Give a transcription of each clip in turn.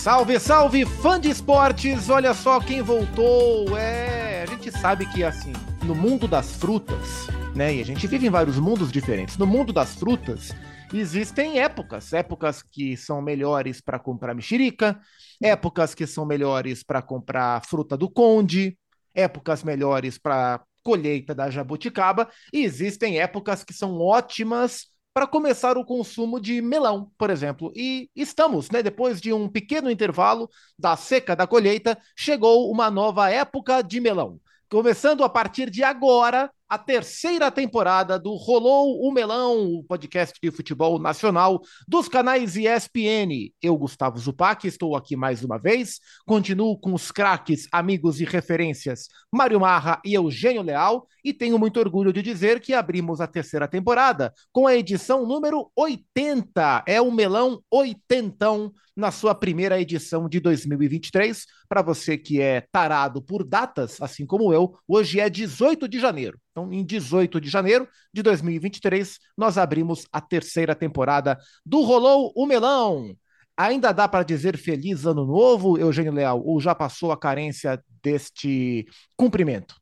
Salve, salve, fã de esportes! Olha só quem voltou. É, a gente sabe que assim, no mundo das frutas, né? E a gente vive em vários mundos diferentes. No mundo das frutas, existem épocas, épocas que são melhores para comprar mexerica, épocas que são melhores para comprar fruta do conde, épocas melhores para colheita da jabuticaba, e existem épocas que são ótimas para começar o consumo de melão, por exemplo. E estamos, né? Depois de um pequeno intervalo da seca da colheita, chegou uma nova época de melão. Começando a partir de agora, a terceira temporada do Rolou o Melão, o podcast de futebol nacional dos canais ESPN. Eu, Gustavo Zupac, estou aqui mais uma vez. Continuo com os craques, amigos e referências Mário Marra e Eugênio Leal. E tenho muito orgulho de dizer que abrimos a terceira temporada com a edição número 80. É o Melão Oitentão na sua primeira edição de 2023. Para você que é tarado por datas, assim como eu, hoje é 18 de janeiro. Então, em 18 de janeiro de 2023, nós abrimos a terceira temporada do Rolou o Melão. Ainda dá para dizer feliz ano novo, Eugênio Leal, ou já passou a carência deste cumprimento?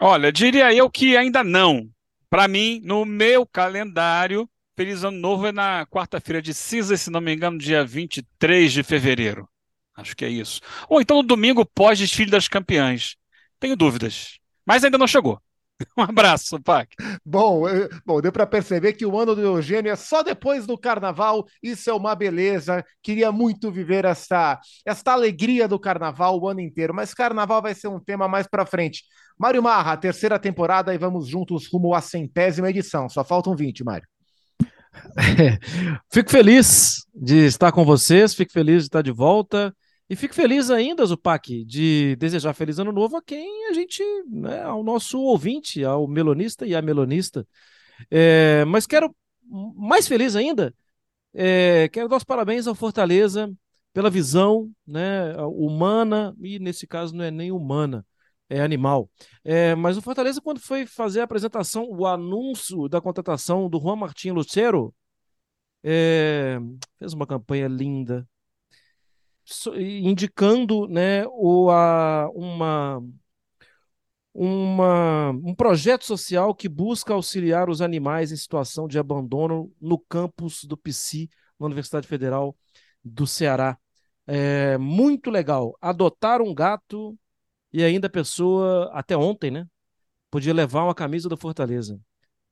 Olha, diria eu que ainda não. Para mim, no meu calendário, feliz ano novo é na quarta-feira de cinza, se não me engano, dia 23 de fevereiro. Acho que é isso. Ou então no domingo pós-desfile das campeãs. Tenho dúvidas mas ainda não chegou. Um abraço, Pac. Bom, bom, deu para perceber que o ano do Eugênio é só depois do carnaval. Isso é uma beleza. Queria muito viver essa, essa alegria do carnaval o ano inteiro, mas carnaval vai ser um tema mais para frente. Mário Marra, terceira temporada e vamos juntos rumo à centésima edição. Só faltam 20, Mário. É, fico feliz de estar com vocês, fico feliz de estar de volta. E fico feliz ainda, Zupac, de desejar feliz ano novo a quem a gente, né, ao nosso ouvinte, ao melonista e à melonista. É, mas quero, mais feliz ainda, é, quero dar os parabéns ao Fortaleza pela visão né, humana, e nesse caso não é nem humana, é animal. É, mas o Fortaleza, quando foi fazer a apresentação, o anúncio da contratação do Juan Martin Lucero, é, fez uma campanha linda, indicando né, o, a, uma, uma, um projeto social que busca auxiliar os animais em situação de abandono no campus do PC, na Universidade Federal do Ceará. É muito legal. Adotar um gato e ainda a pessoa, até ontem, né? Podia levar uma camisa do Fortaleza.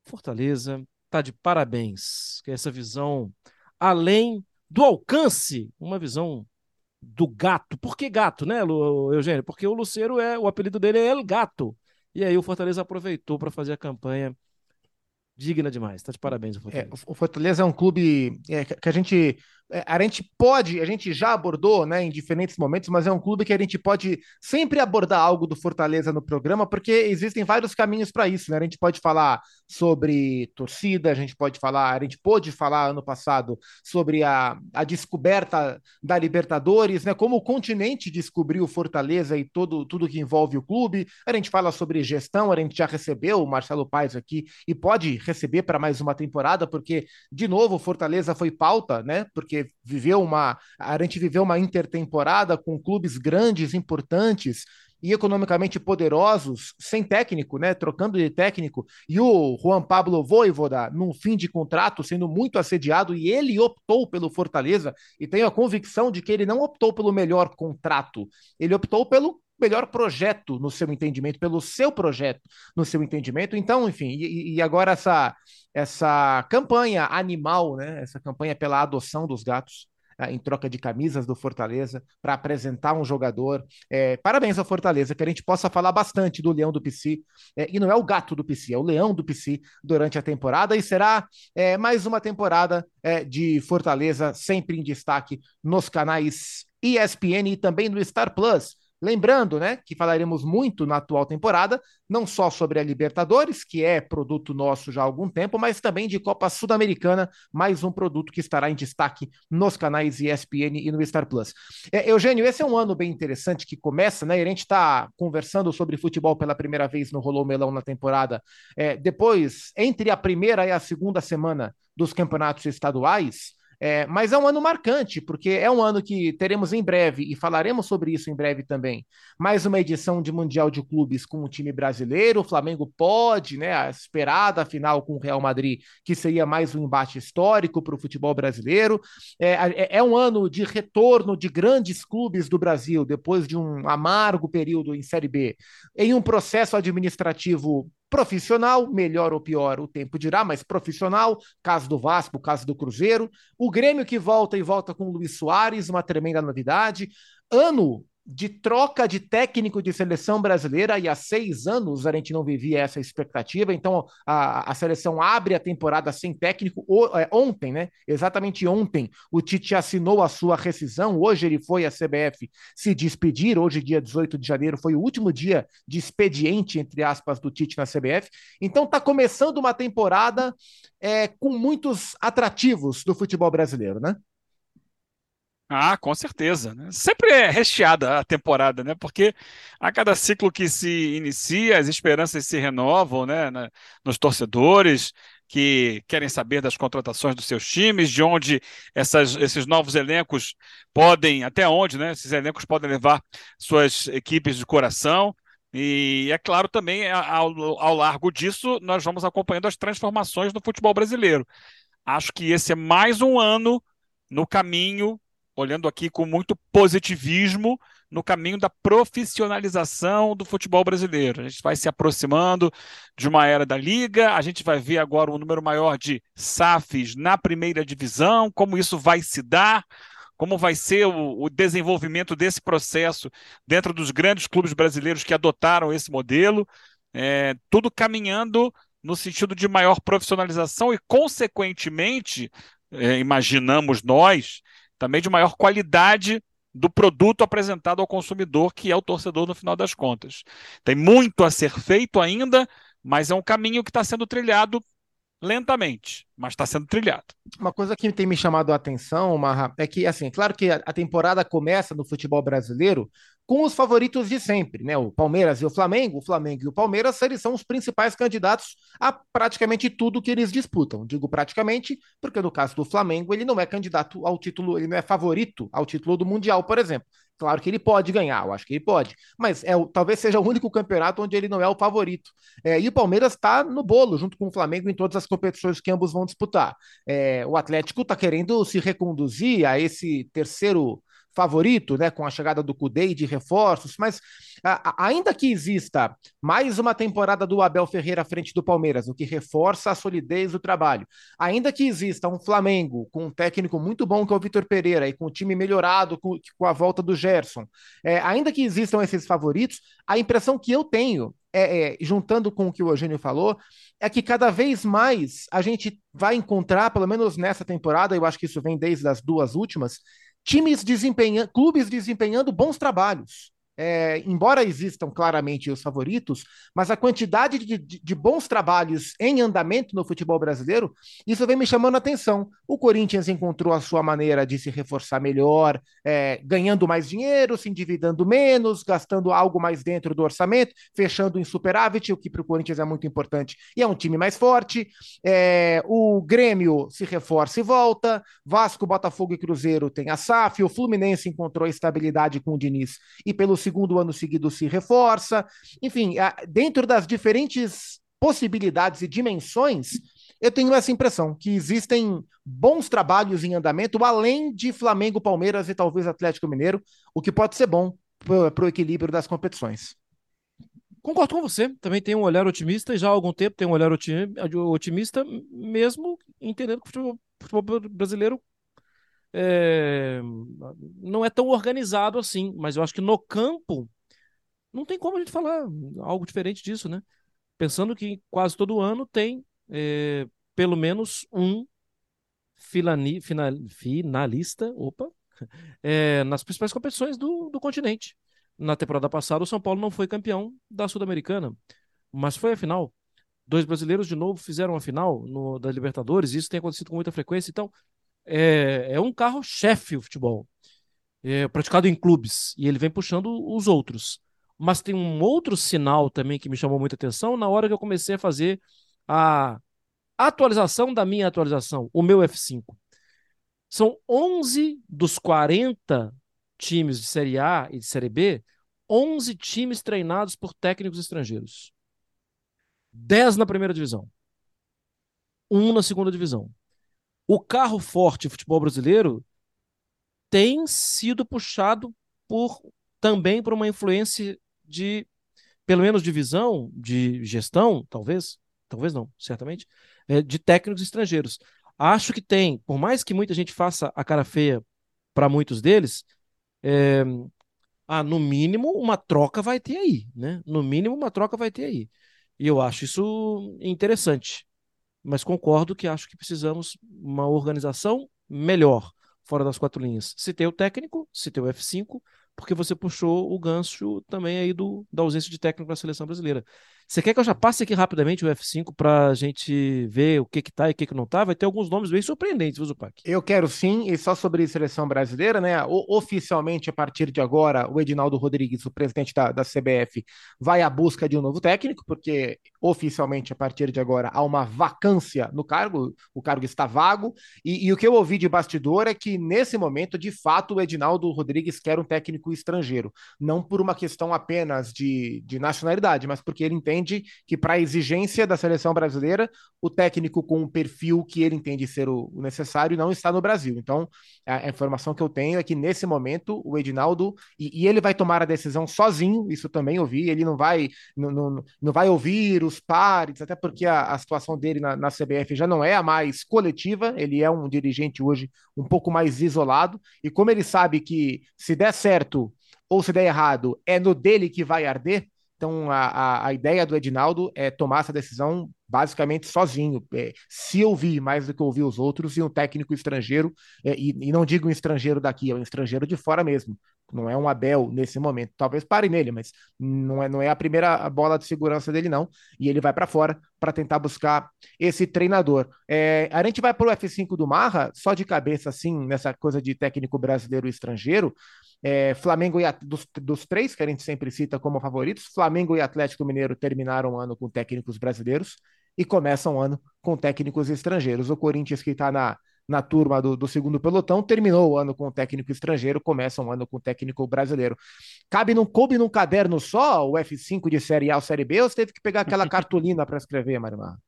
Fortaleza tá de parabéns. Que é essa visão além do alcance, uma visão do gato. Por que gato, né, Eugênio? Porque o Luceiro é, o apelido dele é El Gato. E aí o Fortaleza aproveitou para fazer a campanha digna demais. Tá de parabéns, o é, Fortaleza. É, o Fortaleza é um clube é, que a gente é, a gente pode, a gente já abordou, né, em diferentes momentos, mas é um clube que a gente pode sempre abordar algo do Fortaleza no programa, porque existem vários caminhos para isso, né? A gente pode falar sobre torcida, a gente pode falar, a gente pôde falar ano passado sobre a, a descoberta da Libertadores, né? Como o continente descobriu Fortaleza e todo tudo que envolve o clube. A gente fala sobre gestão, a gente já recebeu o Marcelo Paes aqui e pode receber para mais uma temporada, porque de novo Fortaleza foi pauta, né? Porque viveu uma. A gente viveu uma intertemporada com clubes grandes, importantes e economicamente poderosos, sem técnico, né? Trocando de técnico, e o Juan Pablo Voivoda, num fim de contrato, sendo muito assediado, e ele optou pelo Fortaleza, e tenho a convicção de que ele não optou pelo melhor contrato, ele optou pelo melhor projeto no seu entendimento, pelo seu projeto no seu entendimento. Então, enfim, e, e agora essa essa campanha animal, né? Essa campanha pela adoção dos gatos. Eh, em troca de camisas do Fortaleza para apresentar um jogador. É, parabéns ao Fortaleza, que a gente possa falar bastante do Leão do PC. É, e não é o gato do PC, é o Leão do PC durante a temporada. E será é, mais uma temporada é, de Fortaleza, sempre em destaque nos canais ESPN e também no Star Plus. Lembrando, né, que falaremos muito na atual temporada, não só sobre a Libertadores, que é produto nosso já há algum tempo, mas também de Copa Sul-Americana, mais um produto que estará em destaque nos canais ESPN e no Star Plus. É, Eugênio, esse é um ano bem interessante que começa, né? A gente está conversando sobre futebol pela primeira vez no Rolou Melão na temporada. É, depois, entre a primeira e a segunda semana dos campeonatos estaduais, É, mas é um ano marcante, porque é um ano que teremos em breve, e falaremos sobre isso em breve também, mais uma edição de Mundial de Clubes com o time brasileiro. O Flamengo pode, né, a esperada final com o Real Madrid, que seria mais um embate histórico para o futebol brasileiro. É, é, é um ano de retorno de grandes clubes do Brasil, depois de um amargo período em Série B, em um processo administrativo profissional, melhor ou pior, o tempo dirá, mas profissional, caso do Vasco, caso do Cruzeiro, o Grêmio que volta e volta com o Luiz Soares, uma tremenda novidade, ano de troca de técnico de seleção brasileira e há seis anos a gente não vivia essa expectativa. Então a, a seleção abre a temporada sem técnico o, é, ontem, né? Exatamente ontem o Tite assinou a sua rescisão. Hoje ele foi à CBF se despedir. Hoje, dia 18 de janeiro, foi o último dia de expediente entre aspas do Tite na CBF. Então tá começando uma temporada é, com muitos atrativos do futebol brasileiro, né? Ah, com certeza. Né? Sempre é recheada a temporada, né? Porque a cada ciclo que se inicia, as esperanças se renovam, né? Nos torcedores que querem saber das contratações dos seus times, de onde essas, esses novos elencos podem, até onde, né? Esses elencos podem levar suas equipes de coração. E é claro também, ao, ao largo disso, nós vamos acompanhando as transformações no futebol brasileiro. Acho que esse é mais um ano no caminho olhando aqui com muito positivismo no caminho da profissionalização do futebol brasileiro. A gente vai se aproximando de uma era da liga, a gente vai ver agora um número maior de SAFs na primeira divisão, como isso vai se dar, como vai ser o, o desenvolvimento desse processo dentro dos grandes clubes brasileiros que adotaram esse modelo, é, tudo caminhando no sentido de maior profissionalização e, consequentemente, é, imaginamos nós, também de maior qualidade do produto apresentado ao consumidor, que é o torcedor no final das contas. Tem muito a ser feito ainda, mas é um caminho que está sendo trilhado lentamente, mas está sendo trilhado. Uma coisa que tem me chamado a atenção, Marra, é que, assim, claro que a temporada começa no futebol brasileiro com os favoritos de sempre, né? O Palmeiras e o Flamengo. O Flamengo e o Palmeiras, eles são os principais candidatos a praticamente tudo que eles disputam. Digo praticamente, porque no caso do Flamengo, ele não é candidato ao título, ele não é favorito ao título do Mundial, por exemplo. Claro que ele pode ganhar, eu acho que ele pode, mas é, talvez seja o único campeonato onde ele não é o favorito. É, e o Palmeiras está no bolo, junto com o Flamengo, em todas as competições que ambos vão disputar. É, o Atlético está querendo se reconduzir a esse terceiro favorito, né, com a chegada do Cudê e de reforços, mas a, ainda que exista mais uma temporada do Abel Ferreira à frente do Palmeiras, o que reforça a solidez do trabalho, ainda que exista um Flamengo com um técnico muito bom que é o Vitor Pereira e com o time melhorado com, com a volta do Gerson, é, ainda que existam esses favoritos, a impressão que eu tenho é, é, juntando com o que o Eugênio falou, é que cada vez mais a gente vai encontrar, pelo menos nessa temporada, eu acho que isso vem desde as duas últimas, times desempenhando, clubes desempenhando bons trabalhos é, embora existam claramente os favoritos, mas a quantidade de, de, de, bons trabalhos em andamento no futebol brasileiro, isso vem me chamando a atenção. O Corinthians encontrou a sua maneira de se reforçar melhor, é, ganhando mais dinheiro, se endividando menos, gastando algo mais dentro do orçamento, fechando em superávit, o que para o Corinthians é muito importante, e é um time mais forte. É, o Grêmio se reforça e volta, Vasco, Botafogo e Cruzeiro tem a SAF, o Fluminense encontrou estabilidade com o Diniz e pelo segundo ano seguido se reforça. Enfim, dentro das diferentes possibilidades e dimensões, eu tenho essa impressão que existem bons trabalhos em andamento, além de Flamengo, Palmeiras e talvez Atlético Mineiro, o que pode ser bom para o equilíbrio das competições. Concordo com você, também tem um olhar otimista e já há algum tempo tem um olhar otimista, mesmo entendendo que o futebol brasileiro é, não é tão organizado assim, mas eu acho que no campo não tem como a gente falar algo diferente disso, né? Pensando que quase todo ano tem é, pelo menos um filani, final, finalista, opa, é, nas principais competições do, do continente. Na temporada passada, o São Paulo não foi campeão da Sul-Americana, mas foi a final. Dois brasileiros de novo fizeram a final no, da Libertadores, isso tem acontecido com muita frequência. Então, é, é um carro-chefe o futebol, é, praticado em clubes, e ele vem puxando os outros. Mas tem um outro sinal também que me chamou muita atenção na hora que eu comecei a fazer a atualização da minha atualização, o meu F5. São 11 dos 40 times de Série A e de Série B, 11 times treinados por técnicos estrangeiros. 10 na primeira divisão. Um na segunda divisão. O carro forte do futebol brasileiro tem sido puxado por também por uma influência de, pelo menos, divisão, de gestão, talvez, talvez não, certamente, é, de técnicos estrangeiros. Acho que tem, por mais que muita gente faça a cara feia para muitos deles, é, ah, no mínimo uma troca vai ter aí, né? No mínimo uma troca vai ter aí. E eu acho isso interessante. Mas concordo que acho que precisamos uma organização melhor fora das quatro linhas. Tem o técnico, tem o F5, porque você puxou o gancho também aí do, da ausência de técnico na seleção brasileira. Você quer que eu já passe aqui rapidamente o F5 para a gente ver o que que tá e o que que não tá? Vai ter alguns nomes bem surpreendentes, viu? Eu quero sim, e só sobre seleção brasileira, né? O, oficialmente, a partir de agora, o Edinaldo Rodrigues, o presidente da, da CBF, vai à busca de um novo técnico, porque oficialmente, a partir de agora, há uma vacância no cargo, o cargo está vago, e, e o que eu ouvi de bastidor é que, nesse momento, de fato, o Edinaldo Rodrigues quer um técnico estrangeiro, não por uma questão apenas de, de nacionalidade, mas porque ele entende que, para a exigência da seleção brasileira, o técnico com um perfil que ele entende ser o, necessário não está no Brasil. Então, a, a, informação que eu tenho é que, nesse momento, o Edinaldo, e, e ele vai tomar a decisão sozinho, isso também ouvi, ele não vai, não, não, não vai ouvir os pares, até porque a, a situação dele na, na CBF já não é a mais coletiva, ele é um dirigente hoje um pouco mais isolado, e como ele sabe que se der certo ou se der errado, é no dele que vai arder, então, a, a, a, ideia do Edinaldo é tomar essa decisão basicamente sozinho. É, se ouvir mais do que ouvir os outros, e um técnico estrangeiro, é, e, e, não digo um estrangeiro daqui, é um estrangeiro de fora mesmo. Não é um Abel nesse momento. Talvez pare nele, mas não é, não é a primeira bola de segurança dele, não. E ele vai para fora para tentar buscar esse treinador. É, a gente vai para o F5 do Marra, só de cabeça, assim, nessa coisa de técnico brasileiro e estrangeiro. É, Flamengo e dos, dos, três que a gente sempre cita como favoritos, Flamengo e Atlético Mineiro terminaram o ano com técnicos brasileiros e começam o ano com técnicos estrangeiros. O Corinthians, que está na, na turma do, do, segundo pelotão, terminou o ano com técnico estrangeiro, começa um ano com técnico brasileiro. Cabe num, coube num caderno só o F5 de Série A ou Série B, ou você teve que pegar aquela cartolina para escrever, Marimar?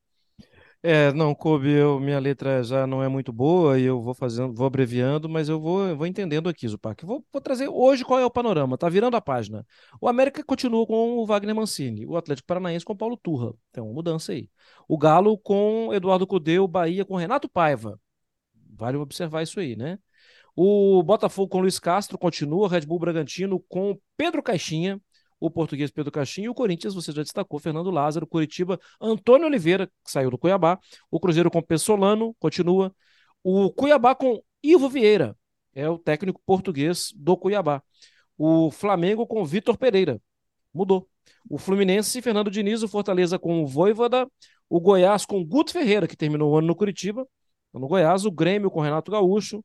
É, não, Kobe, eu, minha letra já não é muito boa e eu vou fazendo, vou abreviando, mas eu vou, vou entendendo aqui, Zupac. Vou, vou trazer hoje qual é o panorama. Tá virando a página. O América continua com o Wagner Mancini, o Atlético Paranaense com o Paulo Turra. Tem uma mudança aí. O Galo com Eduardo Cudê, o Bahia com Renato Paiva. Vale observar isso aí, né? O Botafogo com Luiz Castro continua, Red Bull Bragantino com Pedro Caixinha, o português Pedro Caixinha o Corinthians, você já destacou, Fernando Lázaro, Curitiba, Antônio Oliveira, que saiu do Cuiabá, o Cruzeiro com Pessolano, continua, o Cuiabá com Ivo Vieira, é o técnico português do Cuiabá, o Flamengo com Vitor Pereira, mudou, o Fluminense, Fernando Diniz, o Fortaleza com o Voivoda, o Goiás com Guto Ferreira, que terminou o ano no Curitiba, no Goiás, o Grêmio com Renato Gaúcho,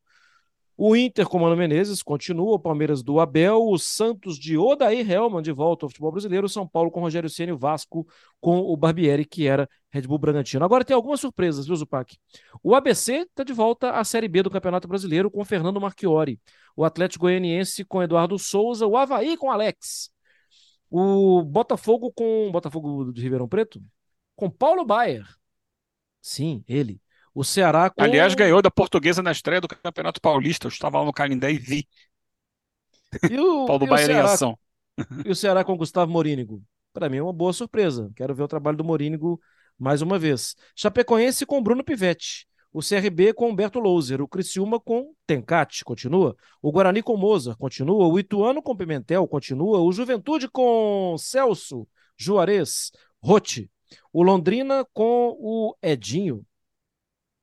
o Inter com Mano Menezes continua, o Palmeiras do Abel, o Santos de Odair Helman de volta ao futebol brasileiro, o São Paulo com Rogério Ceni, o Vasco com o Barbieri, que era Red Bull Bragantino. Agora tem algumas surpresas, viu, Zupac? O ABC está de volta à Série B do Campeonato Brasileiro com Fernando Marchiori, o Atlético Goianiense com Eduardo Souza, o Havaí com Alex, o Botafogo com Botafogo de Ribeirão Preto com Paulo Baier. Sim, ele. O Ceará com... Aliás, ganhou da Portuguesa na estreia do Campeonato Paulista. Eu estava lá no Canindé e vi. E o, Paulo e o Ceará, E o Ceará com Gustavo Morínigo. Para mim é uma boa surpresa. Quero ver o trabalho do Morínigo mais uma vez. Chapecoense com Bruno Pivetti. O CRB com Humberto Louser. O Criciúma com Tencate, continua. O Guarani com Mozart, continua. O Ituano com Pimentel, continua. O Juventude com Celso, Juarez, Rote. O Londrina com o Edinho,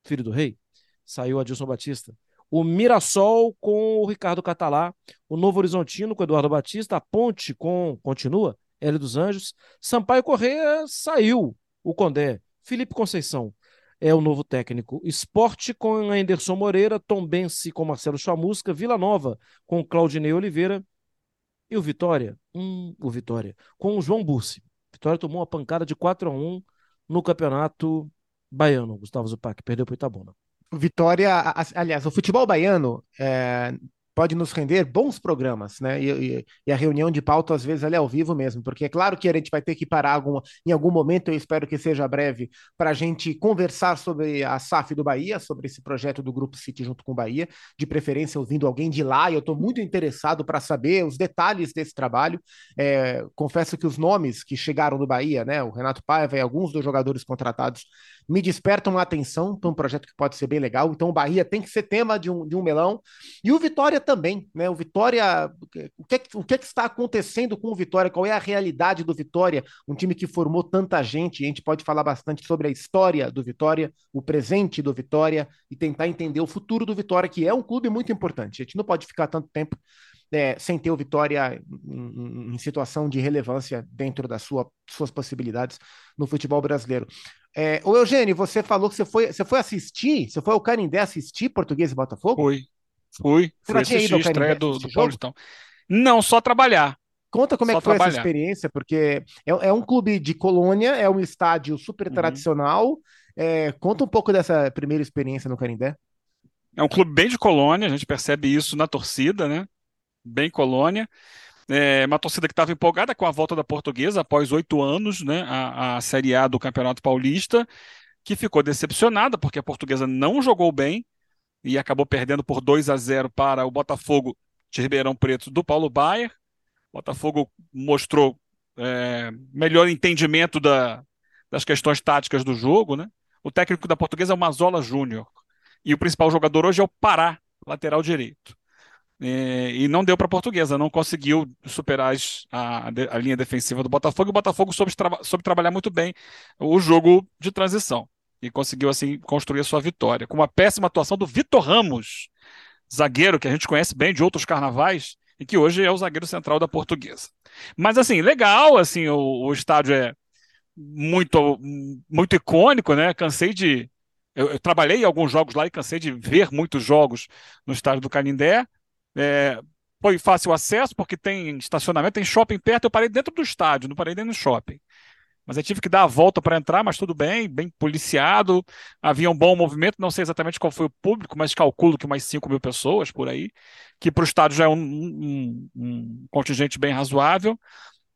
filho do rei, saiu Adilson Batista. O Mirassol com o Ricardo Catalá, o Novo Horizontino com o Eduardo Batista, a Ponte com continua, Hélio dos Anjos, Sampaio Correia saiu, o Condé, Felipe Conceição é o novo técnico. Esporte com Anderson Moreira, Tombense com Marcelo Chamusca, Vila Nova com Claudinei Oliveira e o Vitória, hum, o Vitória, com o João Bussi. Vitória tomou uma pancada de 4 a 1 no campeonato baiano, Gustavo Zupac, perdeu para o Itabuna. Vitória, aliás, o futebol baiano é, pode nos render bons programas, né? E, e, a reunião de pauta, às vezes, ela é ao vivo mesmo, porque é claro que a gente vai ter que parar algum, em algum momento, eu espero que seja breve, para a gente conversar sobre a SAF do Bahia, sobre esse projeto do Grupo City junto com o Bahia, de preferência ouvindo alguém de lá, eu estou muito interessado para saber os detalhes desse trabalho. É, confesso que os nomes que chegaram do Bahia, né? O Renato Paiva e alguns dos jogadores contratados me despertam a atenção para um projeto que pode ser bem legal. Então, o Bahia tem que ser tema de um, de um melão. E o Vitória também, né? O Vitória, o que, o que, é que está acontecendo com o Vitória? Qual é a realidade do Vitória? Um time que formou tanta gente. a gente pode falar bastante sobre a história do Vitória, o presente do Vitória e tentar entender o futuro do Vitória, que é um clube muito importante. A gente não pode ficar tanto tempo é, sem ter o Vitória em, em, situação de relevância dentro das sua, suas possibilidades no futebol brasileiro. É, o Eugênio, você falou que você foi, você foi assistir, você foi ao Canindé assistir Português e Botafogo? Fui, fui. Você fui assistir a estreia do, do Paulistão. Não, só trabalhar. Conta como é só é que foi trabalhar. essa experiência, porque é, é, um clube de colônia, é um estádio super uhum. tradicional. É, conta um pouco dessa primeira experiência no Canindé. É um clube bem de colônia, a gente percebe isso na torcida, né? Bem colônia. É uma torcida que estava empolgada com a volta da portuguesa após oito anos, né, a, a Série A do Campeonato Paulista, que ficou decepcionada porque a portuguesa não jogou bem e acabou perdendo por 2 a 0 para o Botafogo de Ribeirão Preto do Paulo Baier. O Botafogo mostrou é, melhor entendimento da, das questões táticas do jogo. Né? O técnico da portuguesa é o Mazola Júnior. E o principal jogador hoje é o Pará, lateral direito. É, e não deu para a portuguesa, não conseguiu superar as, a, a, linha defensiva do Botafogo. E o Botafogo soube, soube trabalhar muito bem o jogo de transição e conseguiu assim construir a sua vitória. Com uma péssima atuação do Vitor Ramos, zagueiro que a gente conhece bem de outros carnavais e que hoje é o zagueiro central da Portuguesa. Mas assim, legal, assim, o, o estádio é muito muito icônico, né? Cansei de eu, eu, trabalhei em alguns jogos lá e cansei de ver muitos jogos no estádio do Canindé. É, foi fácil acesso, porque tem estacionamento, tem shopping perto. Eu parei dentro do estádio, não parei dentro do shopping. Mas eu tive que dar a volta para entrar, mas tudo bem, bem policiado. Havia um bom movimento, não sei exatamente qual foi o público, mas calculo que umas 5 mil pessoas por aí, que para o estádio já é um, um, um contingente bem razoável.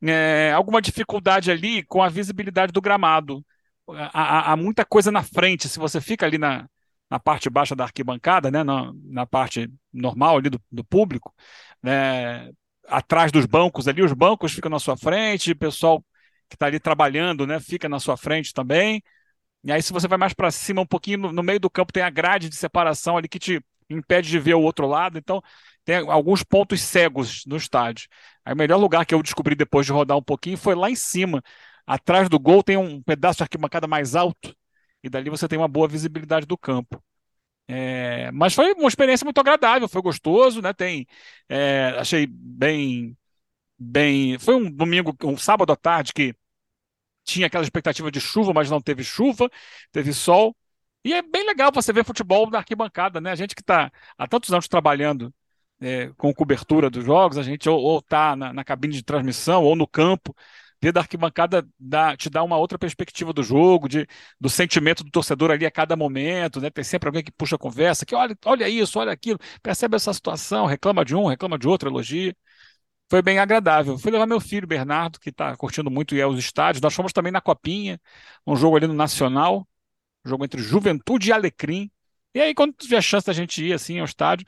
É, alguma dificuldade ali com a visibilidade do gramado. Há, há, há muita coisa na frente, se você fica ali na, na parte baixa da arquibancada, né, na, na parte normal ali do, do público, né, atrás dos bancos ali, os bancos ficam na sua frente, o pessoal que está ali trabalhando, né, fica na sua frente também. E aí, se você vai mais para cima, um pouquinho no, no, meio do campo, tem a grade de separação ali que te impede de ver o outro lado. Então, tem alguns pontos cegos no estádio. Aí, o melhor lugar que eu descobri depois de rodar um pouquinho foi lá em cima. Atrás do gol tem um pedaço de arquibancada mais alto e dali você tem uma boa visibilidade do campo. É, mas foi uma experiência muito agradável, foi gostoso, né? Tem, é, achei bem, bem. Foi um domingo, um sábado à tarde que tinha aquela expectativa de chuva, mas não teve chuva, teve sol. E é bem legal você ver futebol na arquibancada, né? A gente que está há tantos anos trabalhando é, com cobertura dos jogos, a gente ou está na, na cabine de transmissão ou no campo, ver da arquibancada dá, te dá uma outra perspectiva do jogo, de, do sentimento do torcedor ali a cada momento, né? Tem sempre alguém que puxa a conversa, que olha, olha isso, olha aquilo, percebe essa situação, reclama de um, reclama de outro, elogia. Foi bem agradável. Fui levar meu filho, Bernardo, que está curtindo muito ir aos estádios. Nós fomos também na Copinha, um jogo ali no Nacional, um jogo entre Juventude e Alecrim. E aí, quando tiver chance da gente ir assim ao estádio,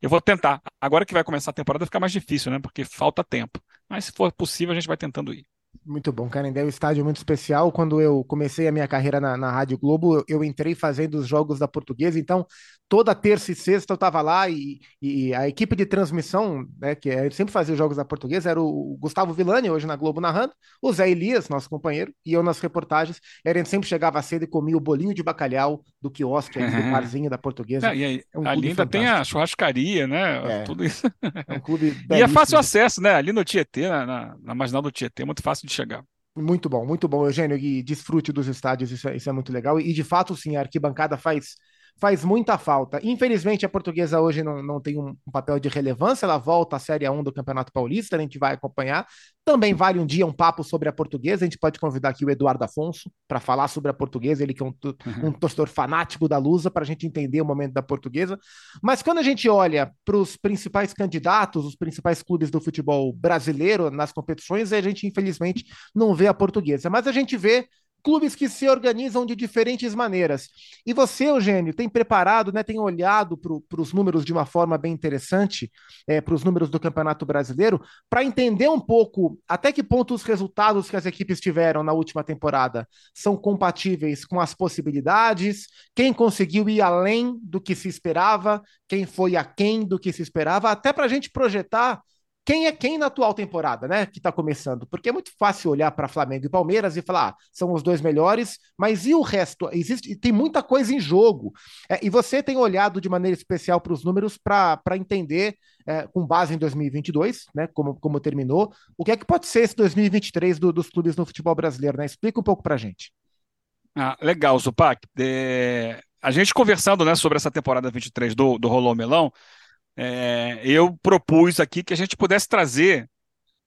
eu vou tentar. Agora que vai começar a temporada, fica mais difícil, né? Porque falta tempo. Mas se for possível, a gente vai tentando ir. Muito bom, Canindé é um estádio muito especial. Quando eu comecei a minha carreira na, na Rádio Globo, eu entrei fazendo os jogos da Portuguesa, então toda terça e sexta eu estava lá e, e, a equipe de transmissão, né, que é, sempre fazia os jogos da Portuguesa, era o Gustavo Villani, hoje na Globo narrando, o Zé Elias, nosso companheiro, e eu nas reportagens. E a gente sempre chegava cedo e comia o bolinho de bacalhau do quiosque aí, do barzinho da Portuguesa. É, aí, é um ali ainda fantástico. tem a churrascaria, né? É, Tudo isso. É um clube e é fácil acesso, né? Ali no Tietê, na, na, na marginal do Tietê, é muito fácil de chegar. Muito bom, muito bom, Eugênio, e desfrute dos estádios, isso é, isso é muito legal. E de fato, sim, a arquibancada faz faz muita falta. Infelizmente, a portuguesa hoje não, não tem um, um, papel de relevância, ela volta à Série 1 do Campeonato Paulista, a gente vai acompanhar. Também vale um dia um papo sobre a portuguesa, a gente pode convidar aqui o Eduardo Afonso para falar sobre a portuguesa, ele que é um, uhum. um torcedor fanático da Lusa, para a gente entender o momento da portuguesa. Mas quando a gente olha para os principais candidatos, os principais clubes do futebol brasileiro nas competições, a gente infelizmente não vê a portuguesa, mas a gente vê clubes que se organizam de diferentes maneiras. E você, Eugênio, tem preparado, né, tem olhado para os números de uma forma bem interessante, é, para os números do Campeonato Brasileiro, para entender um pouco até que ponto os resultados que as equipes tiveram na última temporada são compatíveis com as possibilidades, quem conseguiu ir além do que se esperava, quem foi aquém do que se esperava, até para a gente projetar quem é quem na atual temporada, né? Que está começando. Porque é muito fácil olhar para Flamengo e Palmeiras e falar, ah, são os dois melhores, mas e o resto? Existe, tem muita coisa em jogo. É, e você tem olhado de maneira especial para os números para entender, é, com base em 2022, né? Como, como terminou, o que é que pode ser esse 2023 do, dos clubes no futebol brasileiro, né? Explica um pouco para gente. Ah, legal, Zupac. É, a gente conversando né, sobre essa temporada 23 do, do Rolô Melão, é, eu propus aqui que a gente pudesse trazer,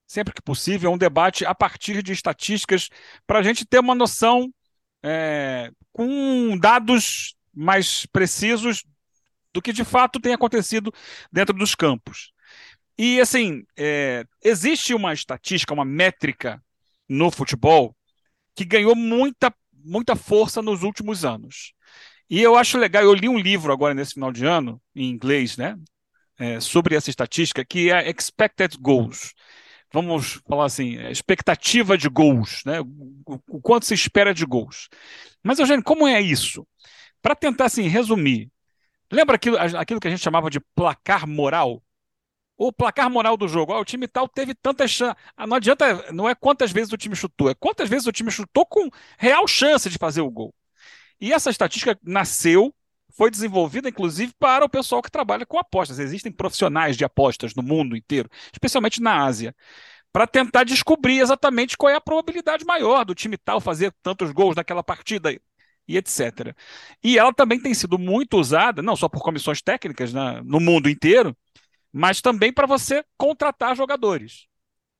sempre que possível, um debate a partir de estatísticas para a gente ter uma noção é, com dados mais precisos do que de fato tem acontecido dentro dos campos. E assim, é, existe uma estatística, uma métrica no futebol que ganhou muita, muita força nos últimos anos. E eu acho legal, eu li um livro agora nesse final de ano, em inglês, né? É, sobre essa estatística, que é expected goals. Vamos falar assim, é, expectativa de gols, né? O, quanto se espera de gols. Mas, Eugênio, como é isso? Para tentar assim, resumir, lembra aquilo, aquilo que a gente chamava de placar moral? O placar moral do jogo. Ah, o time tal teve tantas chances. Ah, não adianta, não é quantas vezes o time chutou, é quantas vezes o time chutou com real chance de fazer o gol. E essa estatística nasceu foi desenvolvida, inclusive, para o pessoal que trabalha com apostas. Existem profissionais de apostas no mundo inteiro, especialmente na Ásia, para tentar descobrir exatamente qual é a probabilidade maior do time tal fazer tantos gols naquela partida e etc. E ela também tem sido muito usada, não só por comissões técnicas né, no mundo inteiro, mas também para você contratar jogadores.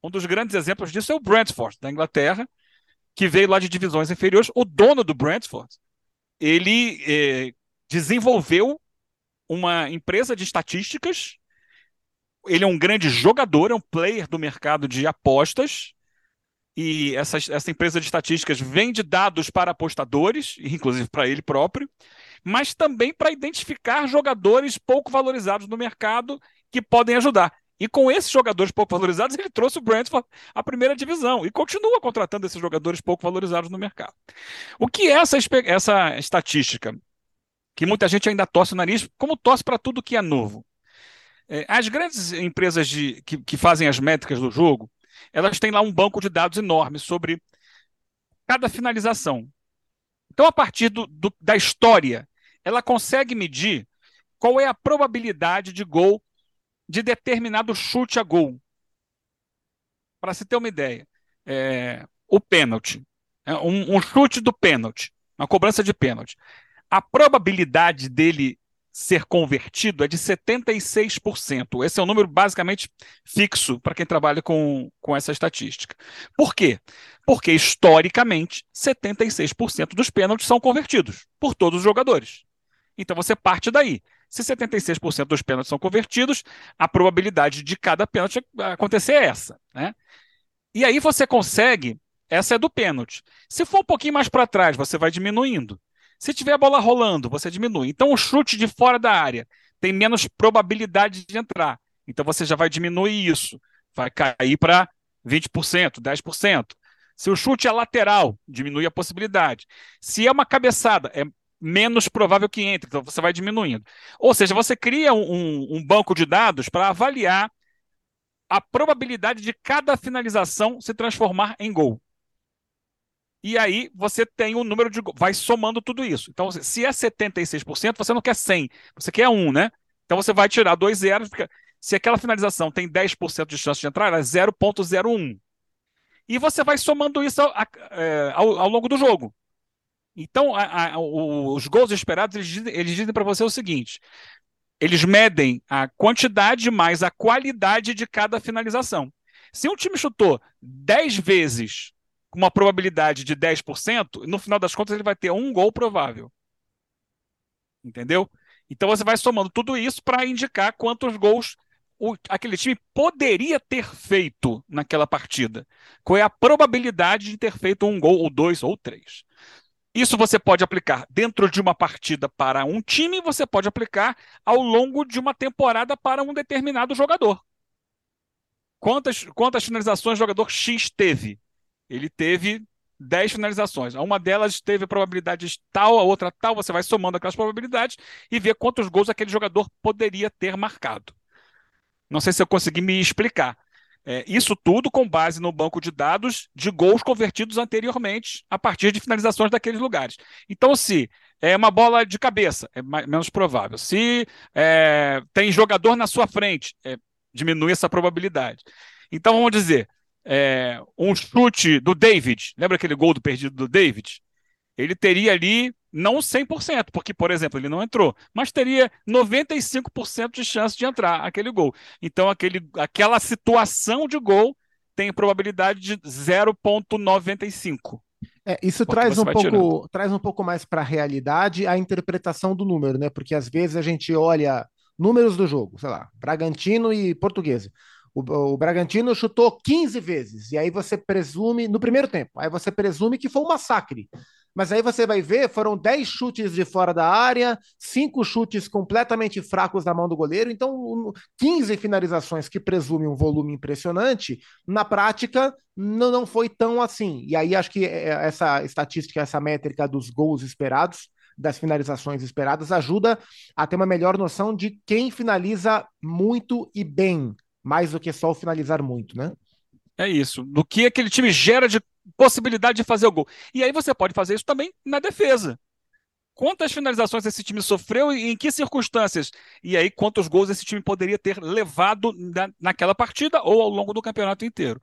Um dos grandes exemplos disso é o Brentford, da Inglaterra, que veio lá de divisões inferiores. O dono do Brentford, ele eh, desenvolveu uma empresa de estatísticas. Ele é um grande jogador, é um player do mercado de apostas. E essa, essa empresa de estatísticas vende dados para apostadores, inclusive para ele próprio, mas também para identificar jogadores pouco valorizados no mercado que podem ajudar. E com esses jogadores pouco valorizados, ele trouxe o Brentford à primeira divisão e continua contratando esses jogadores pouco valorizados no mercado. O que é essa, essa estatística? Que muita gente ainda torce o nariz, como torce para tudo que é novo. É, as grandes empresas de, que, que fazem as métricas do jogo, elas têm lá um banco de dados enorme sobre cada finalização. Então, a partir do, do, da história, ela consegue medir qual é a probabilidade de gol de determinado chute a gol. Para se ter uma ideia, é, o pênalti, é um, um, chute do pênalti, uma cobrança de pênalti a probabilidade dele ser convertido é de 76%. Esse é um número basicamente fixo para quem trabalha com, com essa estatística. Por quê? Porque, historicamente, 76% dos pênaltis são convertidos por todos os jogadores. Então você parte daí. Se 76% dos pênaltis são convertidos, a probabilidade de cada pênalti acontecer é essa. Né? E aí você consegue, essa é do pênalti. Se for um pouquinho mais para trás, você vai diminuindo. Se tiver a bola rolando, você diminui. Então, o chute de fora da área tem menos probabilidade de entrar. Então, você já vai diminuir isso. Vai cair para 20%, 10%. Se o chute é lateral, diminui a possibilidade. Se é uma cabeçada, é menos provável que entre, então você vai diminuindo. Ou seja, você cria um, um banco de dados para avaliar a probabilidade de cada finalização se transformar em gol. E aí você tem o um número de. Vai somando tudo isso. Então, se é 76%, você não quer 100, você quer 1, né? Então você vai tirar dois zeros, porque se aquela finalização tem 10% de chance de entrar, ela é 0,01. E você vai somando isso ao, é, ao, ao longo do jogo. Então, a, a, os gols esperados, eles, eles dizem para você o seguinte: eles medem a quantidade mais a qualidade de cada finalização. Se um time chutou 10 vezes com uma probabilidade de 10%, no final das contas ele vai ter um gol provável. Entendeu? Então você vai somando tudo isso para indicar quantos gols o, aquele time poderia ter feito naquela partida. Qual é a probabilidade de ter feito um gol, ou dois, ou três. Isso você pode aplicar dentro de uma partida para um time, você pode aplicar ao longo de uma temporada para um determinado jogador. Quantas, quantas finalizações o jogador X teve? Ele teve 10 finalizações. Uma delas teve probabilidade tal, a outra tal. Você vai somando aquelas probabilidades e vê quantos gols aquele jogador poderia ter marcado. Não sei se eu consegui me explicar. É, isso tudo com base no banco de dados de gols convertidos anteriormente a partir de finalizações daqueles lugares. Então, se é uma bola de cabeça, é mais, menos provável. Se é, tem jogador na sua frente, é, diminui essa probabilidade. Então, vamos dizer, é, um chute do David, lembra aquele gol do perdido do David? Ele teria ali não 100%, porque, por exemplo, ele não entrou, mas teria 95% de chance de entrar aquele gol. Então, aquele, aquela situação de gol tem probabilidade de 0,95. É, isso traz um, pouco, traz um pouco mais para a realidade a interpretação do número, né? Porque às vezes a gente olha números do jogo, sei lá, Bragantino e Portuguesa. O, o, Bragantino chutou 15 vezes, e aí você presume, no primeiro tempo, aí você presume que foi um massacre. Mas aí você vai ver, foram 10 chutes de fora da área, 5 chutes completamente fracos na mão do goleiro, então 15 finalizações que presumem um volume impressionante, na prática não, não foi tão assim. E aí acho que é, é, essa estatística, essa métrica dos gols esperados, das finalizações esperadas, ajuda a ter uma melhor noção de quem finaliza muito e bem, mais do que só o finalizar muito, né? É isso. Do que aquele time gera de possibilidade de fazer o gol. E aí você pode fazer isso também na defesa. Quantas finalizações esse time sofreu e em que circunstâncias? E aí, quantos gols esse time poderia ter levado na, naquela partida ou ao longo do campeonato inteiro?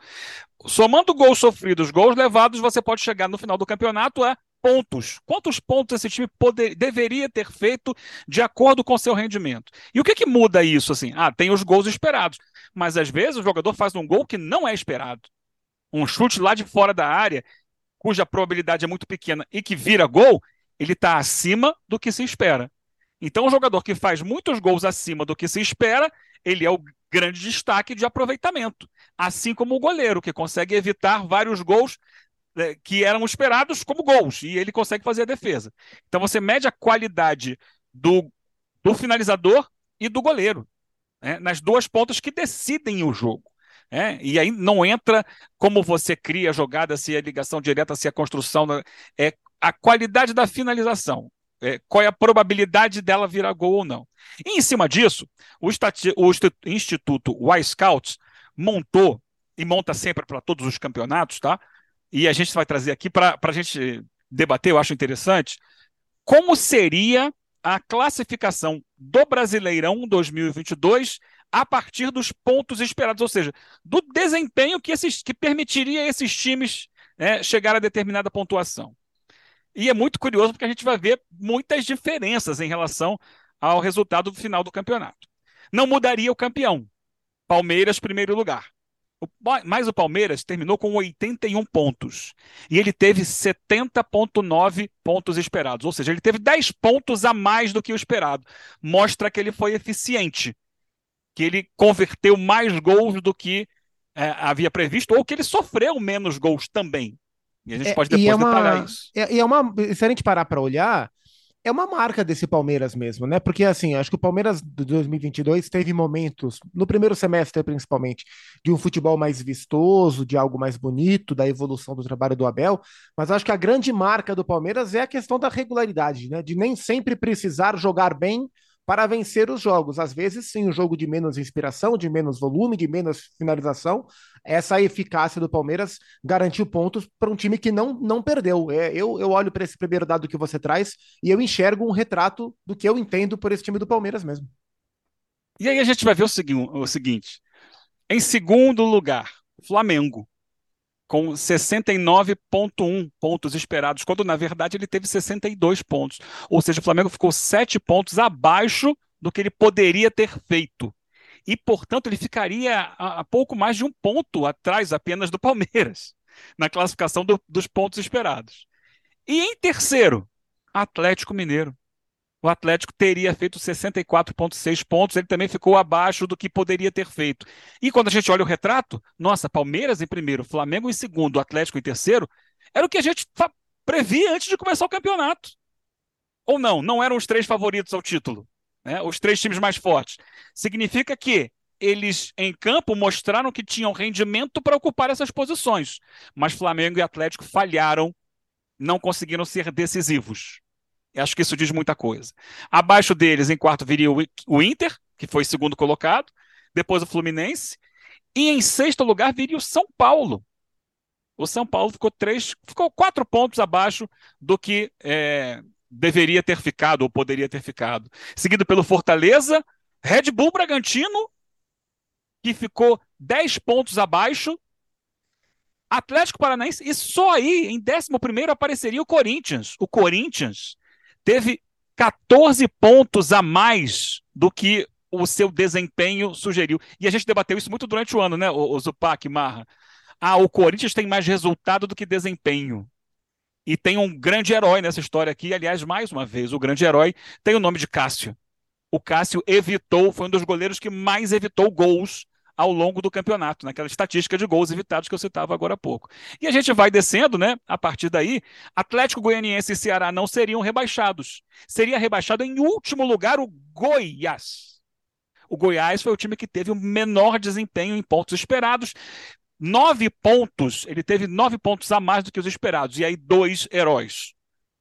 Somando gols sofridos, gols levados, você pode chegar no final do campeonato a pontos. Quantos pontos esse time poder, deveria ter feito de acordo com seu rendimento? E o que, que muda isso? Assim? Ah, tem os gols esperados. Mas às vezes o jogador faz um gol que não é esperado um chute lá de fora da área, cuja probabilidade é muito pequena e que vira gol, ele está acima do que se espera. Então, o jogador que faz muitos gols acima do que se espera, ele é o grande destaque de aproveitamento. Assim como o goleiro, que consegue evitar vários gols que eram esperados como gols, e ele consegue fazer a defesa. Então, você mede a qualidade do, do finalizador e do goleiro, né, nas duas pontas que decidem o jogo. É, e aí não entra como você cria a jogada, se é ligação direta, se é construção, né? é a qualidade da finalização. É, qual é a probabilidade dela virar gol ou não. E em cima disso, o, o Instituto Y Scouts montou, e monta sempre para todos os campeonatos, tá? E a gente vai trazer aqui para a gente debater, eu acho interessante, como seria a classificação do Brasileirão 2022 a partir dos pontos esperados, ou seja, do desempenho que, esses, que permitiria esses times né, chegar a determinada pontuação. E é muito curioso porque a gente vai ver muitas diferenças em relação ao resultado final do campeonato. Não mudaria o campeão. Palmeiras, primeiro lugar. O, mas o Palmeiras terminou com 81 pontos. E ele teve 70,9 pontos esperados. Ou seja, ele teve 10 pontos a mais do que o esperado. Mostra que ele foi eficiente que ele converteu mais gols do que é, havia previsto, ou que ele sofreu menos gols também. E a gente é, pode depois é uma, detalhar isso. É, e é uma, se a gente parar para olhar, é uma marca desse Palmeiras mesmo, né? Porque assim, acho que o Palmeiras de 2022 teve momentos, no primeiro semestre principalmente, de um futebol mais vistoso, de algo mais bonito, da evolução do trabalho do Abel, mas acho que a grande marca do Palmeiras é a questão da regularidade, né? De nem sempre precisar jogar bem para vencer os jogos. Às vezes, sim, um jogo de menos inspiração, de menos volume, de menos finalização. Essa eficácia do Palmeiras garantiu pontos para um time que não, não perdeu. É, eu, eu olho para esse primeiro dado que você traz e eu enxergo um retrato do que eu entendo por esse time do Palmeiras mesmo. E aí a gente vai ver o, segui o seguinte: em segundo lugar, Flamengo. Com 69,1 pontos esperados, quando na verdade ele teve 62 pontos. Ou seja, o Flamengo ficou 7 pontos abaixo do que ele poderia ter feito. E, portanto, ele ficaria a, a pouco mais de um ponto atrás apenas do Palmeiras, na classificação do, dos pontos esperados. E em terceiro, Atlético Mineiro. O Atlético teria feito 64,6 pontos, ele também ficou abaixo do que poderia ter feito. E quando a gente olha o retrato, nossa, Palmeiras em primeiro, Flamengo em segundo, Atlético em terceiro, era o que a gente previa antes de começar o campeonato. Ou não, não eram os três favoritos ao título, né? os três times mais fortes. Significa que eles em campo mostraram que tinham rendimento para ocupar essas posições, mas Flamengo e Atlético falharam, não conseguiram ser decisivos. Acho que isso diz muita coisa. Abaixo deles, em quarto, viria o Inter, que foi segundo colocado, depois o Fluminense, e em sexto lugar viria o São Paulo. O São Paulo ficou três, ficou quatro pontos abaixo do que é, deveria ter ficado ou poderia ter ficado. Seguido pelo Fortaleza, Red Bull Bragantino, que ficou dez pontos abaixo, Atlético Paranaense, e só aí, em décimo primeiro, apareceria o Corinthians. O Corinthians, teve 14 pontos a mais do que o seu desempenho sugeriu. E a gente debateu isso muito durante o ano, né, o, o Zupac, Marra? Ah, o Corinthians tem mais resultado do que desempenho. E tem um grande herói nessa história aqui. Aliás, mais uma vez, o grande herói tem o nome de Cássio. O Cássio evitou, foi um dos goleiros que mais evitou gols ao longo do campeonato, naquela estatística de gols evitados que eu citava agora há pouco. E a gente vai descendo, né? A partir daí, Atlético Goianiense e Ceará não seriam rebaixados. Seria rebaixado em último lugar o Goiás. O Goiás foi o time que teve o menor desempenho em pontos esperados. Nove pontos, ele teve nove pontos a mais do que os esperados. E aí, dois heróis.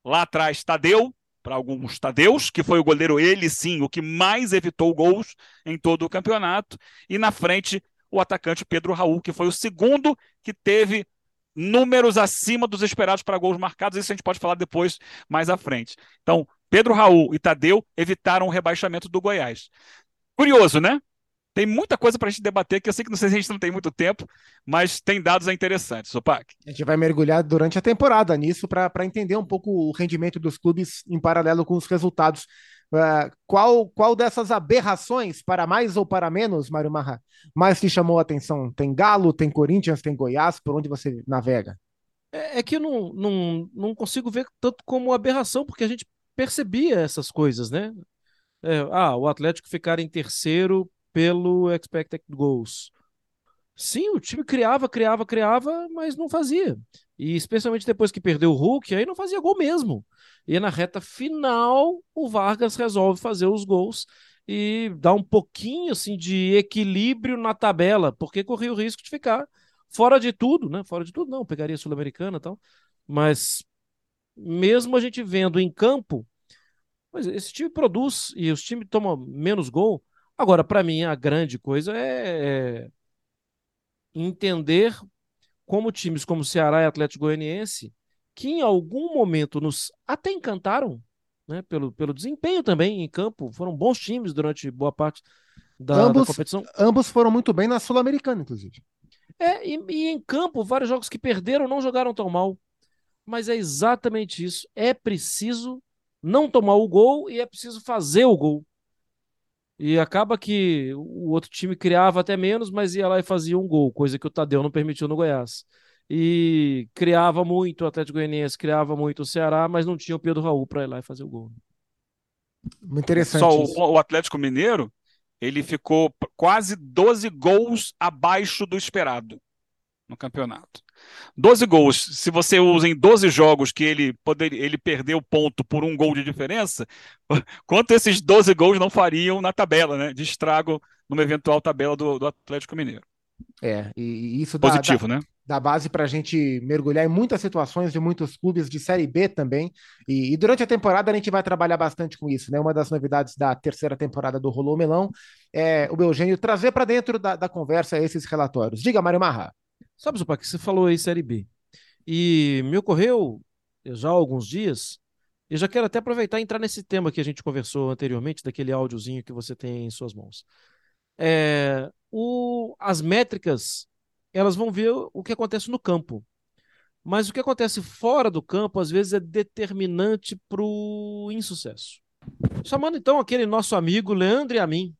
Lá atrás, Tadeu, para alguns Tadeus, que foi o goleiro, ele sim, o que mais evitou gols em todo o campeonato. E na frente, o atacante Pedro Raul, que foi o segundo que teve números acima dos esperados para gols marcados. Isso a gente pode falar depois, mais à frente. Então, Pedro Raul e Tadeu evitaram o rebaixamento do Goiás. Curioso, né? Tem muita coisa para a gente debater, que eu sei que não sei se a gente não tem muito tempo, mas tem dados interessantes, Sopac. A gente vai mergulhar durante a temporada nisso para entender um pouco o rendimento dos clubes em paralelo com os resultados. Uh, qual, qual dessas aberrações, para mais ou para menos, Mário Marra, mais te chamou a atenção? Tem Galo, tem Corinthians, tem Goiás, por onde você navega? É, é que eu não, não, não consigo ver tanto como aberração, porque a gente percebia essas coisas, né? É, ah, o Atlético ficar em terceiro pelo expected goals. Sim, o time criava, criava, criava, mas não fazia. E especialmente depois que perdeu o Hulk, aí não fazia gol mesmo. E na reta final, o Vargas resolve fazer os gols e dá um pouquinho assim de equilíbrio na tabela, porque corria o risco de ficar fora de tudo, né? Fora de tudo não, pegaria Sul-Americana e tal. Mas mesmo a gente vendo em campo, esse time produz e os times tomam menos gol, Agora, para mim, a grande coisa é, é entender como times como Ceará e Atlético Goianiense, que em algum momento nos até encantaram, né, pelo, pelo desempenho também em campo, foram bons times durante boa parte da, ambos, da competição. Ambos foram muito bem na Sul-Americana, inclusive. É, e, e em campo, vários jogos que perderam não jogaram tão mal. Mas é exatamente isso. É preciso não tomar o gol e é preciso fazer o gol. E acaba que o outro time criava até menos, mas ia lá e fazia um gol, coisa que o Tadeu não permitiu no Goiás. E criava muito o Atlético Goianiense, criava muito o Ceará, mas não tinha o Pedro Raul para ir lá e fazer o gol. Muito interessante. Só o, o Atlético Mineiro, ele ficou quase 12 gols abaixo do esperado no campeonato. 12 gols, se você usa em 12 jogos que ele poderia, ele perdeu ponto por um gol de diferença, quanto esses 12 gols não fariam na tabela, né? De estrago numa eventual tabela do, do Atlético Mineiro. É, e, isso dá, Positivo, dá, né? dá base para a gente mergulhar em muitas situações de muitos clubes de Série B também. E, e, durante a temporada a gente vai trabalhar bastante com isso, né? Uma das novidades da terceira temporada do Rolô Melão é o Eugênio trazer para dentro da, da conversa esses relatórios. Diga, Mário Marra. Sabe, Zupac, você falou aí Série B. E me ocorreu já há alguns dias, eu já quero até aproveitar e entrar nesse tema que a gente conversou anteriormente, daquele áudiozinho que você tem em suas mãos. É, o, as métricas elas vão ver o que acontece no campo. Mas o que acontece fora do campo, às vezes, é determinante para o insucesso. Chamando então aquele nosso amigo Leandro e a mim,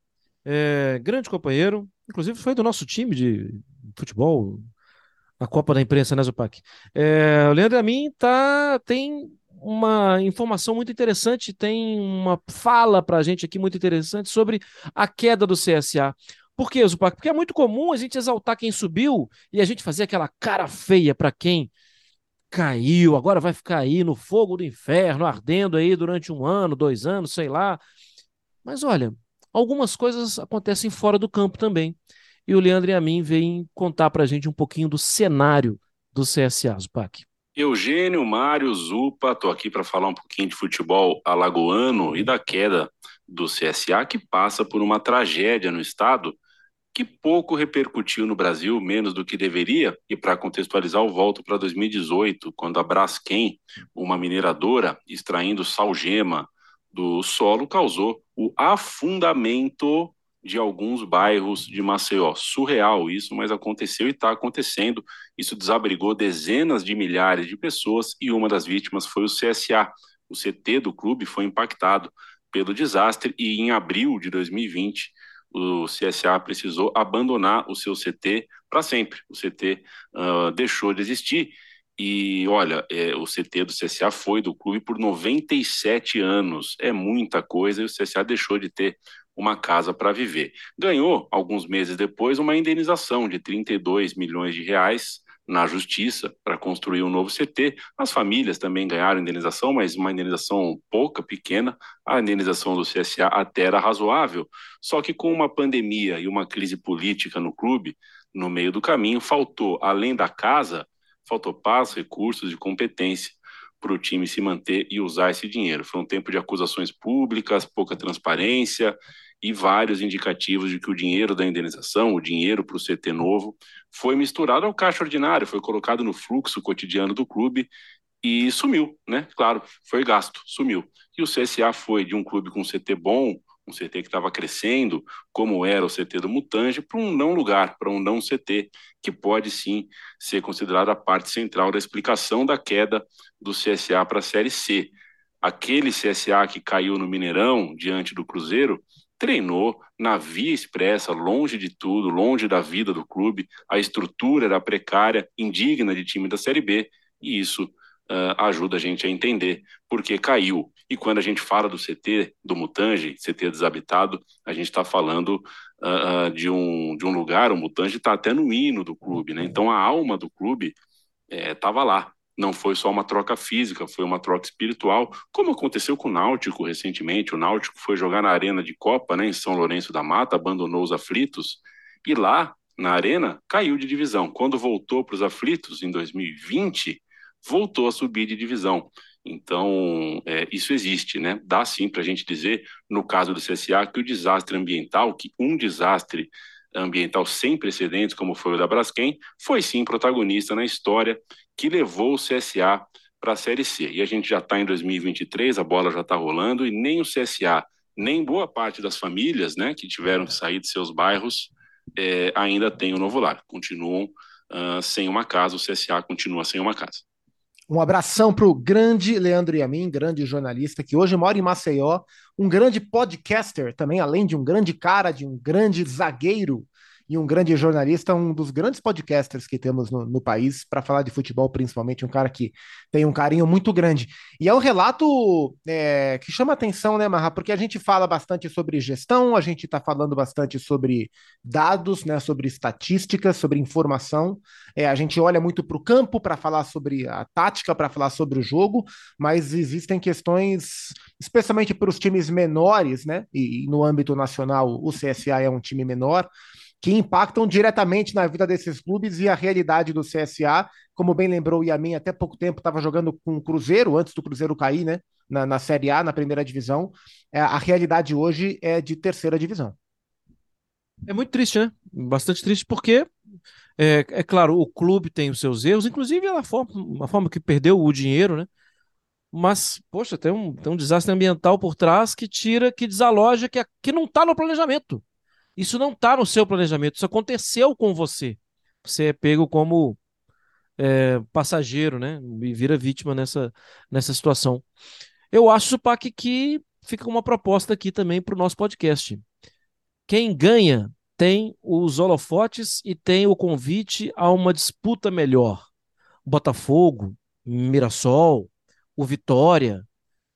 é, grande companheiro, inclusive foi do nosso time de futebol, a Copa da Imprensa, né, Zupac? É, o Leandro a mim tá, tem uma informação muito interessante, tem uma fala para a gente aqui muito interessante sobre a queda do CSA. Por quê, Zupac? Porque é muito comum a gente exaltar quem subiu e a gente fazer aquela cara feia para quem caiu, agora vai ficar aí no fogo do inferno, ardendo aí durante um ano, dois anos, sei lá. Mas olha, algumas coisas acontecem fora do campo também. E o Leandro e a mim vêm contar para a gente um pouquinho do cenário do CSA, Zupac. Eugênio, Mário, Zupa, estou aqui para falar um pouquinho de futebol alagoano e da queda do CSA, que passa por uma tragédia no estado que pouco repercutiu no Brasil, menos do que deveria. E para contextualizar, eu volto para 2018, quando a Braskem, uma mineradora, extraindo salgema do solo, causou o afundamento de alguns bairros de Maceió. Surreal isso, mas aconteceu e está acontecendo. Isso desabrigou dezenas de milhares de pessoas e uma das vítimas foi o CSA. O CT do clube foi impactado pelo desastre e em abril de 2020 o CSA precisou abandonar o seu CT para sempre. O CT uh, deixou de existir e olha, é, o CT do CSA foi do clube por 97 anos. É muita coisa e o CSA deixou de ter uma casa para viver. Ganhou, alguns meses depois, uma indenização de 32 milhões de reais na justiça para construir um novo CT. As famílias também ganharam indenização, mas uma indenização pouca, pequena. A indenização do CSA até era razoável, só que com uma pandemia e uma crise política no clube, no meio do caminho, faltou, além da casa, faltou paz, recursos e competência para o time se manter e usar esse dinheiro. Foi um tempo de acusações públicas, pouca transparência e vários indicativos de que o dinheiro da indenização, o dinheiro para o CT novo, foi misturado ao caixa ordinário, foi colocado no fluxo cotidiano do clube e sumiu, né? Claro, foi gasto, sumiu. E o CSA foi de um clube com CT bom, um CT que estava crescendo, como era o CT do Mutange, para um não lugar, para um não CT, que pode sim ser considerado a parte central da explicação da queda do CSA para a Série C. Aquele CSA que caiu no Mineirão diante do Cruzeiro treinou na via expressa, longe de tudo, longe da vida do clube, a estrutura era precária, indigna de time da Série B, e isso uh, ajuda a gente a entender por que caiu. E quando a gente fala do CT, do Mutange, CT desabitado, a gente está falando uh, uh, de, um, de um lugar, o Mutange está até no hino do clube, né? Então a alma do clube estava eh, é, lá, não foi só uma troca física, foi uma troca espiritual, como aconteceu com o Náutico recentemente. O Náutico foi jogar na Arena de Copa, né, em São Lourenço da Mata, abandonou os aflitos, e lá, na Arena, caiu de divisão. Quando voltou para os aflitos, em 2020, voltou a subir de divisão. Então, é, isso existe, né? Dá sim para a gente dizer, no caso do CSA, que o desastre ambiental, que um desastre ambiental sem precedentes, como foi o da Braskem, foi sim protagonista na história que levou o CSA para a Série C. E a gente já está em 2023, a bola já está rolando, e nem o CSA, nem boa parte das famílias né, que tiveram que sair de seus bairros é, ainda tem o novo lar. Continuam uh, sem uma casa, o CSA continua sem uma casa. Um abração para o grande Leandro Yamin, grande jornalista, que hoje mora em Maceió, um grande podcaster também, além de um grande cara, de um grande zagueiro e um grande jornalista, um dos grandes podcasters que temos no, no país para falar de futebol, principalmente, um cara que tem um carinho muito grande. E é um relato é, que chama atenção, né, Marra? Porque a gente fala bastante sobre gestão, a gente está falando bastante sobre dados, né, sobre estatísticas, sobre informação. É, a gente olha muito para o campo para falar sobre a tática, para falar sobre o jogo, mas existem questões, especialmente para os times menores, né? E, e no âmbito nacional, o CSA é um time menor que impactam diretamente na vida desses clubes e a realidade do CSA. Como bem lembrou o Yamin, até pouco tempo estava jogando com o Cruzeiro, antes do Cruzeiro cair, né? Na, na Série A, na primeira divisão. É, a realidade hoje é de terceira divisão. É muito triste, né? Bastante triste, porque, é, é claro, o clube tem os seus erros, inclusive a forma, a forma que perdeu o dinheiro, né? Mas, poxa, tem um, tem um desastre ambiental por trás que tira, que desaloja, que, que não está no planejamento. Isso não está no seu planejamento, isso aconteceu com você. você é pego como é, passageiro, né? E vira vítima nessa, nessa situação. Eu acho, Pac, que fica uma proposta aqui também para o nosso podcast. Quem ganha tem os holofotes e tem o convite a uma disputa melhor. Botafogo, Mirassol, o Vitória,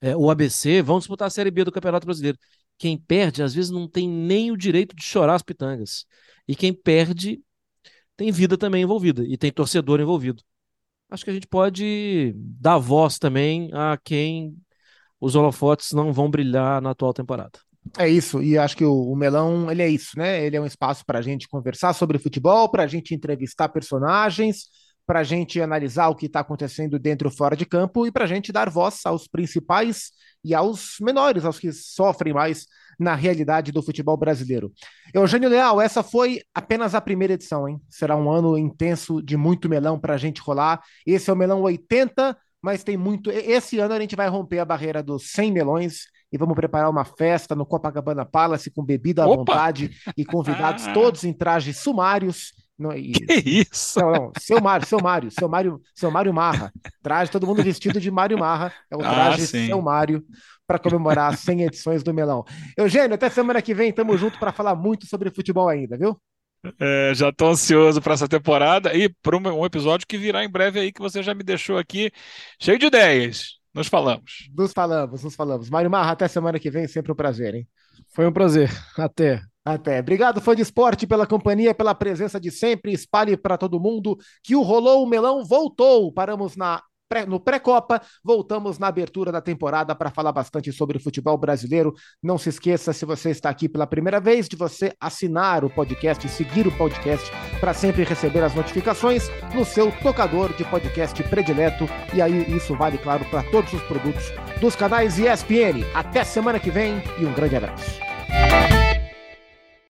é, o ABC vão disputar a Série B do Campeonato Brasileiro. Quem perde, às vezes, não tem nem o direito de chorar as pitangas. E quem perde tem vida também envolvida e tem torcedor envolvido. Acho que a gente pode dar voz também a quem os holofotes não vão brilhar na atual temporada. É isso, e acho que o, o, Melão, ele é isso, né? Ele é um espaço para a gente conversar sobre futebol, para a gente entrevistar personagens, para a gente analisar o que está acontecendo dentro e fora de campo e para a gente dar voz aos principais e aos menores, aos que sofrem mais na realidade do futebol brasileiro. Eugênio Leal, essa foi apenas a primeira edição, hein? Será um ano intenso de muito melão para a gente rolar. Esse é o melão 80, mas tem muito. Esse ano a gente vai romper a barreira dos 100 melões e vamos preparar uma festa no Copacabana Palace com bebida à Opa! vontade e convidados todos em trajes sumários. Não, e... Que isso? Não, não, seu Mário, seu Mário, seu Mário, seu Mário Marra. Traje todo mundo vestido de Mário Marra. É o ah, traje ah, seu Mário para comemorar 100 edições do Melão. Eugênio, até semana que vem, tamo junto para falar muito sobre futebol ainda, viu? É, já estou ansioso para essa temporada e para um episódio que virá em breve aí, que você já me deixou aqui cheio de ideias. Nos falamos. Nos falamos, nos falamos. Mário Marra, até semana que vem, sempre um prazer, hein? Foi um prazer. Até. Até. Obrigado, fã de esporte, pela companhia, pela presença de sempre. Espalhe para todo mundo que o Rolou o Melão voltou. Paramos na no pré-copa. Voltamos na abertura da temporada para falar bastante sobre o futebol brasileiro. Não se esqueça, se você está aqui pela primeira vez, de você assinar o podcast, seguir o podcast para sempre receber as notificações no seu tocador de podcast predileto. E aí isso vale, claro, para todos os produtos dos canais ESPN. Até semana que vem e um grande abraço.